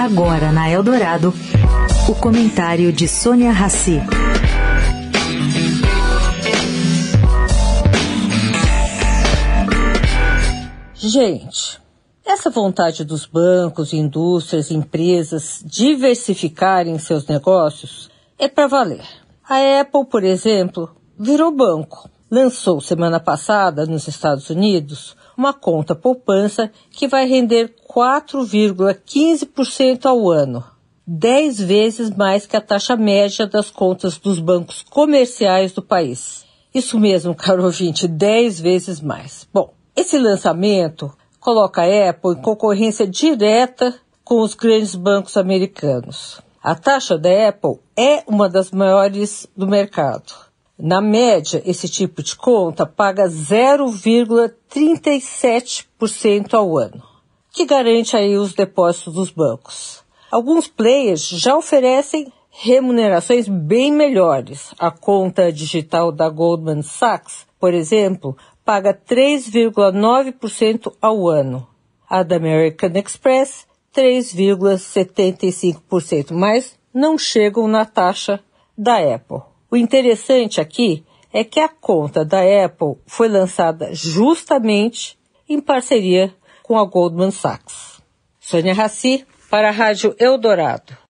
Agora na Eldorado, o comentário de Sônia Rassi. Gente, essa vontade dos bancos, indústrias, empresas diversificarem seus negócios é para valer. A Apple, por exemplo, virou banco. Lançou semana passada nos Estados Unidos uma conta poupança que vai render 4,15% ao ano, 10 vezes mais que a taxa média das contas dos bancos comerciais do país. Isso mesmo, caro ouvinte, 10 vezes mais. Bom, esse lançamento coloca a Apple em concorrência direta com os grandes bancos americanos. A taxa da Apple é uma das maiores do mercado. Na média, esse tipo de conta paga 0,37% ao ano, que garante aí os depósitos dos bancos. Alguns players já oferecem remunerações bem melhores. A conta digital da Goldman Sachs, por exemplo, paga 3,9% ao ano. A da American Express, 3,75%, mas não chegam na taxa da Apple. O interessante aqui é que a conta da Apple foi lançada justamente em parceria com a Goldman Sachs. Sônia Raci, para a Rádio Eldorado.